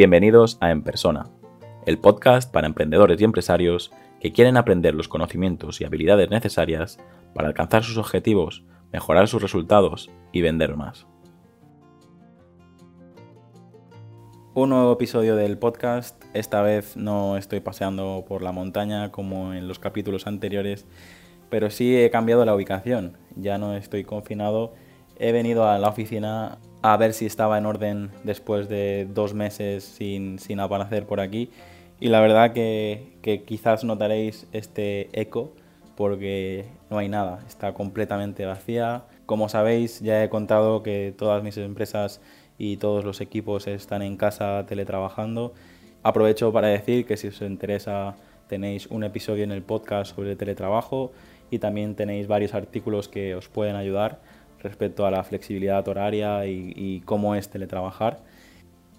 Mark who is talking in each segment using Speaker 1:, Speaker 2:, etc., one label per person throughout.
Speaker 1: Bienvenidos a En Persona, el podcast para emprendedores y empresarios que quieren aprender los conocimientos y habilidades necesarias para alcanzar sus objetivos, mejorar sus resultados y vender más. Un nuevo episodio del podcast. Esta vez no estoy paseando por la montaña como en los capítulos anteriores, pero sí he cambiado la ubicación. Ya no estoy confinado. He venido a la oficina a ver si estaba en orden después de dos meses sin, sin aparecer por aquí. Y la verdad que, que quizás notaréis este eco porque no hay nada, está completamente vacía. Como sabéis, ya he contado que todas mis empresas y todos los equipos están en casa teletrabajando. Aprovecho para decir que si os interesa tenéis un episodio en el podcast sobre teletrabajo y también tenéis varios artículos que os pueden ayudar respecto a la flexibilidad horaria y, cómo es teletrabajar.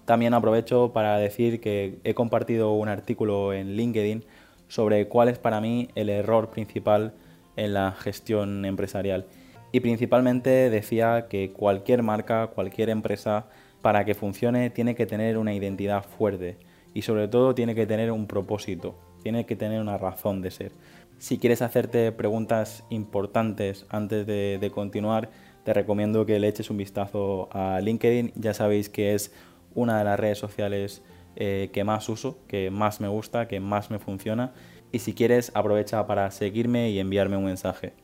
Speaker 1: También aprovecho para decir que he compartido un artículo en LinkedIn sobre cuál es para mí el error principal en la gestión empresarial. Y principalmente decía que cualquier marca, cualquier empresa, para que funcione tiene que tener una identidad fuerte y sobre todo tiene que tener un propósito, tiene que tener una razón de ser. Si quieres hacerte preguntas importantes antes de, de continuar, te recomiendo que le eches un vistazo a LinkedIn. Ya sabéis que es una de las redes sociales eh, que más uso, que más me gusta, que más me funciona. Y si quieres, aprovecha para seguirme y enviarme un mensaje.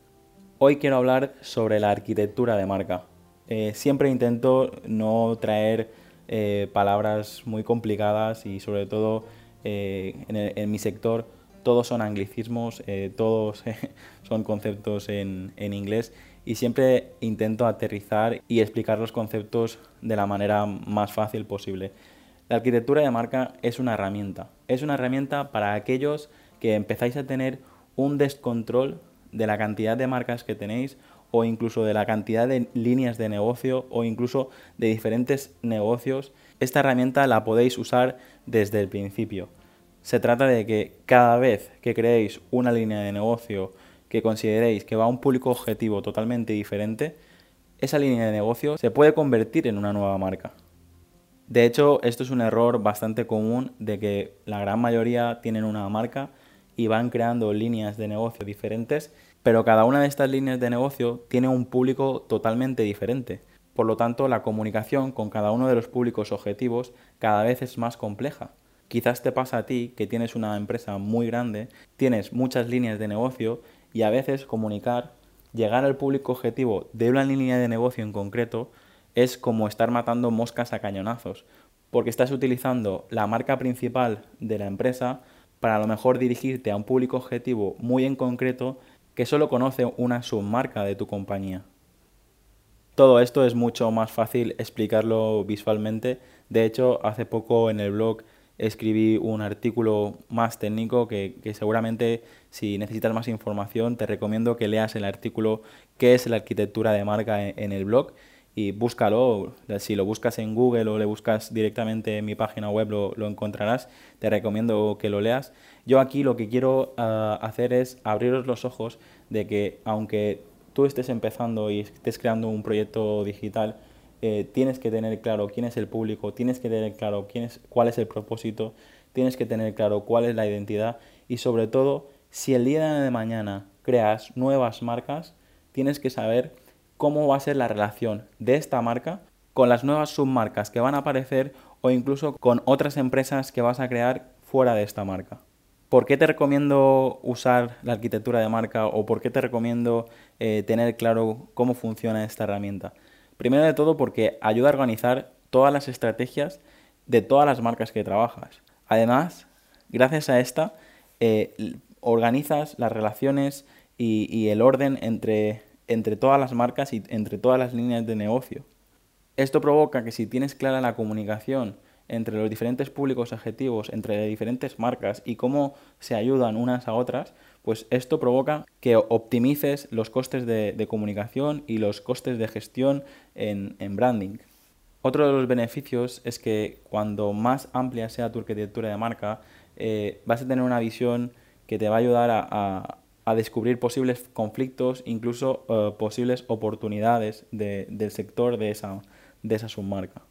Speaker 1: Hoy quiero hablar sobre la arquitectura de marca. Eh, siempre intento no traer eh, palabras muy complicadas y sobre todo en, mi sector todos son anglicismos, todos son conceptos en, en inglés y siempre intento aterrizar y explicar los conceptos de la manera más fácil posible. La arquitectura de marca es una herramienta. Es una herramienta para aquellos que empezáis a tener un descontrol de la cantidad de marcas que tenéis o incluso de la cantidad de líneas de negocio o incluso de diferentes negocios. Esta herramienta la podéis usar desde el principio. Se trata de que cada vez que creéis una línea de negocio que consideréis que va a un público objetivo totalmente diferente, esa línea de negocio se puede convertir en una nueva marca. De hecho, esto es un error bastante común de que la gran mayoría tienen una marca y van creando líneas de negocio diferentes, pero cada una de estas líneas de negocio tiene un público totalmente diferente. Por lo tanto, la comunicación con cada uno de los públicos objetivos cada vez es más compleja. Quizás te pasa a ti que tienes una empresa muy grande, tienes muchas líneas de negocio y a veces comunicar, llegar al público objetivo de una línea de negocio en concreto es como estar matando moscas a cañonazos, porque estás utilizando la marca principal de la empresa para a lo mejor dirigirte a un público objetivo muy en concreto que solo conoce una submarca de tu compañía. Todo esto es mucho más fácil explicarlo visualmente. De hecho, hace poco en el blog escribí un artículo más técnico que, seguramente si necesitas más información te recomiendo que leas el artículo qué es la arquitectura de marca en, el blog y búscalo, si lo buscas en Google o le buscas directamente en mi página web lo, encontrarás, te recomiendo que lo leas. Yo aquí lo que quiero ah, hacer es abriros los ojos de que aunque tú estés empezando y estés creando un proyecto digital, eh, tienes que tener claro quién es el público, tienes que tener claro quién es, cuál es el propósito, tienes que tener claro cuál es la identidad y sobre todo, si el día de mañana creas nuevas marcas, tienes que saber cómo va a ser la relación de esta marca con las nuevas submarcas que van a aparecer o incluso con otras empresas que vas a crear fuera de esta marca. ¿Por qué te recomiendo usar la arquitectura de marca o por qué te recomiendo eh, tener claro cómo funciona esta herramienta? Primero de todo porque ayuda a organizar todas las estrategias de todas las marcas que trabajas. Además, gracias a esta, eh, organizas las relaciones y, el orden entre, entre todas las marcas y entre todas las líneas de negocio. Esto provoca que si tienes clara la comunicación entre los diferentes públicos objetivos, entre diferentes marcas y cómo se ayudan unas a otras, pues esto provoca que optimices los costes de, comunicación y los costes de gestión en, branding. Otro de los beneficios es que cuando más amplia sea tu arquitectura de marca, eh, vas a tener una visión que te va a ayudar a, descubrir posibles conflictos, incluso eh, posibles oportunidades del sector de esa, de esa submarca.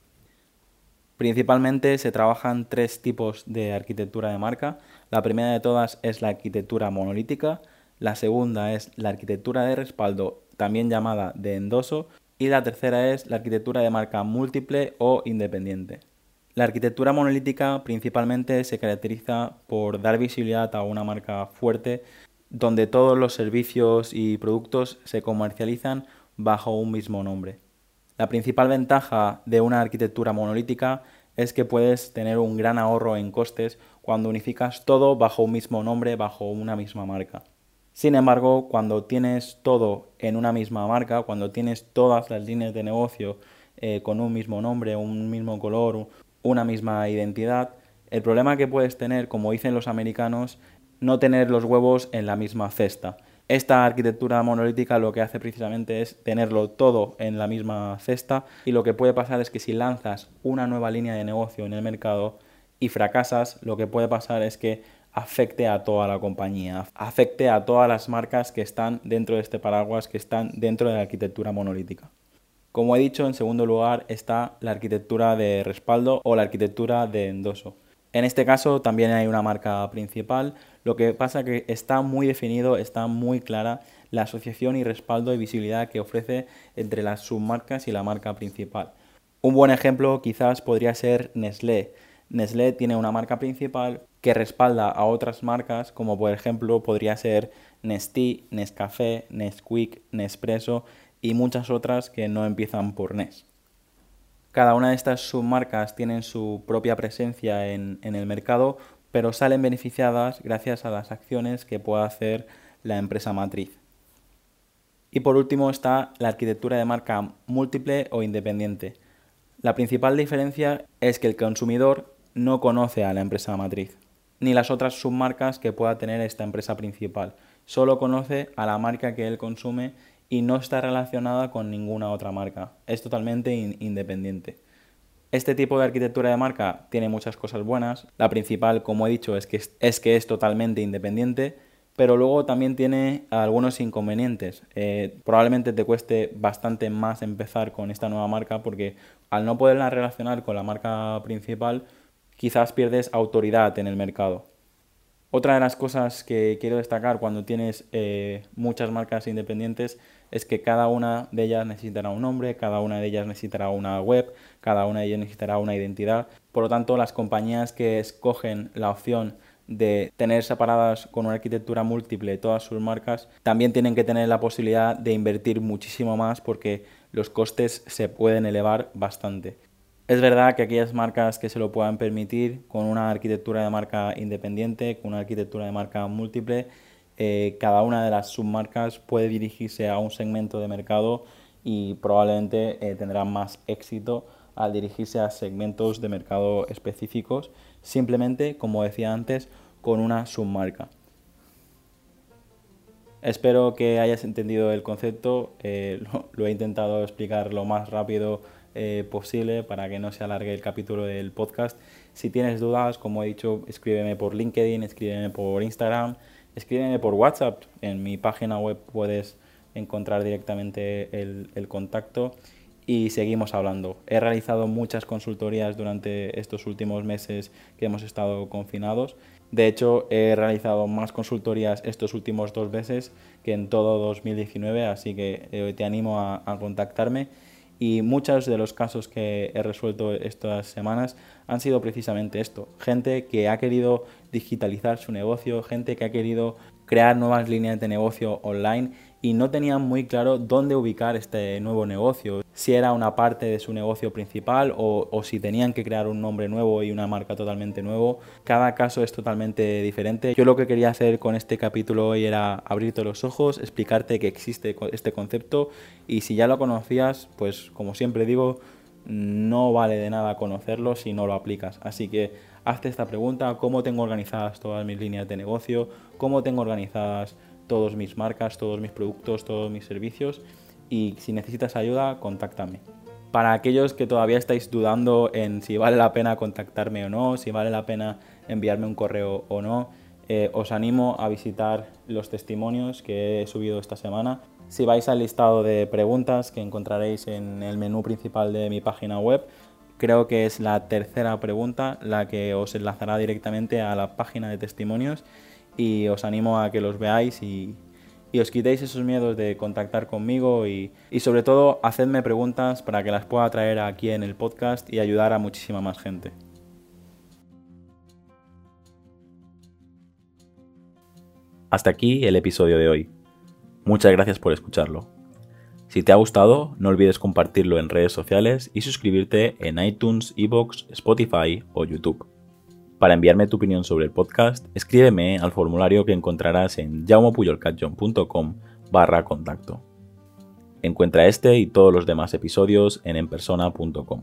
Speaker 1: Principalmente se trabajan tres tipos de arquitectura de marca. La primera de todas es la arquitectura monolítica, la segunda es la arquitectura de respaldo, también llamada de endoso, y la tercera es la arquitectura de marca múltiple o independiente. La arquitectura monolítica principalmente se caracteriza por dar visibilidad a una marca fuerte donde todos los servicios y productos se comercializan bajo un mismo nombre. La principal ventaja de una arquitectura monolítica es que puedes tener un gran ahorro en costes cuando unificas todo bajo un mismo nombre, bajo una misma marca. Sin embargo, cuando tienes todo en una misma marca, cuando tienes todas las líneas de negocio eh, con un mismo nombre, un mismo color, una misma identidad, el problema que puedes tener, como dicen los americanos, no tener los huevos en la misma cesta. Esta arquitectura monolítica lo que hace precisamente es tenerlo todo en la misma cesta y lo que puede pasar es que si lanzas una nueva línea de negocio en el mercado y fracasas, lo que puede pasar es que afecte a toda la compañía, afecte a todas las marcas que están dentro de este paraguas, que están dentro de la arquitectura monolítica. Como he dicho, en segundo lugar está la arquitectura de respaldo o la arquitectura de endoso. En este caso también hay una marca principal, lo que pasa que está muy definido, está muy clara la asociación y respaldo y visibilidad que ofrece entre las submarcas y la marca principal. Un buen ejemplo quizás podría ser Nestlé. Nestlé tiene una marca principal que respalda a otras marcas como por ejemplo podría ser Nestí, Nescafé, Nesquik, Nespresso y muchas otras que no empiezan por Nes. Cada una de estas submarcas tienen su propia presencia en, en el mercado, pero salen beneficiadas gracias a las acciones que pueda hacer la empresa matriz. Y por último está la arquitectura de marca múltiple o independiente. La principal diferencia es que el consumidor no conoce a la empresa matriz, ni las otras submarcas que pueda tener esta empresa principal. Solo conoce a la marca que él consume y no está relacionada con ninguna otra marca. Es totalmente independiente. Este tipo de arquitectura de marca tiene muchas cosas buenas. La principal, como he dicho, es que es, que es totalmente independiente, pero luego también tiene algunos inconvenientes. Eh, probablemente te cueste bastante más empezar con esta nueva marca porque al no poderla relacionar con la marca principal, quizás pierdes autoridad en el mercado. Otra de las cosas que quiero destacar cuando tienes eh, muchas marcas independientes es que cada una de ellas necesitará un nombre, cada una de ellas necesitará una web, cada una de ellas necesitará una identidad. Por lo tanto, las compañías que escogen la opción de tener separadas con una arquitectura múltiple todas sus marcas, también tienen que tener la posibilidad de invertir muchísimo más porque los costes se pueden elevar bastante. Es verdad que aquellas marcas que se lo puedan permitir con una arquitectura de marca independiente, con una arquitectura de marca múltiple, eh, cada una de las submarcas puede dirigirse a un segmento de mercado y probablemente eh, tendrá más éxito al dirigirse a segmentos de mercado específicos, simplemente, como decía antes, con una submarca. Espero que hayas entendido el concepto, eh, lo, he intentado explicar lo más rápido eh, posible para que no se alargue el capítulo del podcast. Si tienes dudas, como he dicho, escríbeme por LinkedIn, escríbeme por Instagram, escríbeme por WhatsApp. En mi página web puedes encontrar directamente el, el contacto y seguimos hablando. He realizado muchas consultorías durante estos últimos meses que hemos estado confinados. De hecho, he realizado más consultorías estos últimos dos meses que en todo 2019, así que eh, te animo a, a contactarme y muchos de los casos que he resuelto estas semanas han sido precisamente esto. Gente que ha querido digitalizar su negocio, gente que ha querido crear nuevas líneas de negocio online y no tenían muy claro dónde ubicar este nuevo negocio, si era una parte de su negocio principal o, si tenían que crear un nombre nuevo y una marca totalmente nuevo. Cada caso es totalmente diferente. Yo lo que quería hacer con este capítulo hoy era abrirte los ojos, explicarte que existe este concepto y si ya lo conocías, pues como siempre digo, no vale de nada conocerlo si no lo aplicas. Así que hazte esta pregunta, ¿cómo tengo organizadas todas mis líneas de negocio? ¿Cómo tengo organizadas todas mis marcas, todos mis productos, todos mis servicios? Y si necesitas ayuda, contáctame. Para aquellos que todavía estáis dudando en si vale la pena contactarme o no, si vale la pena enviarme un correo o no, eh, os animo a visitar los testimonios que he subido esta semana. Si vais al listado de preguntas que encontraréis en el menú principal de mi página web, creo que es la tercera pregunta la que os enlazará directamente a la página de testimonios y os animo a que los veáis y, os quitéis esos miedos de contactar conmigo y, y, sobre todo hacedme preguntas para que las pueda traer aquí en el podcast y ayudar a muchísima más gente. Hasta aquí el episodio de hoy. Muchas gracias por escucharlo. Si te ha gustado, no olvides compartirlo en redes sociales y suscribirte en iTunes, Evox, Spotify o YouTube. Para enviarme tu opinión sobre el podcast, escríbeme al formulario que encontrarás en jaumopuyolcatjohn.com barra contacto. Encuentra este y todos los demás episodios en enpersona.com.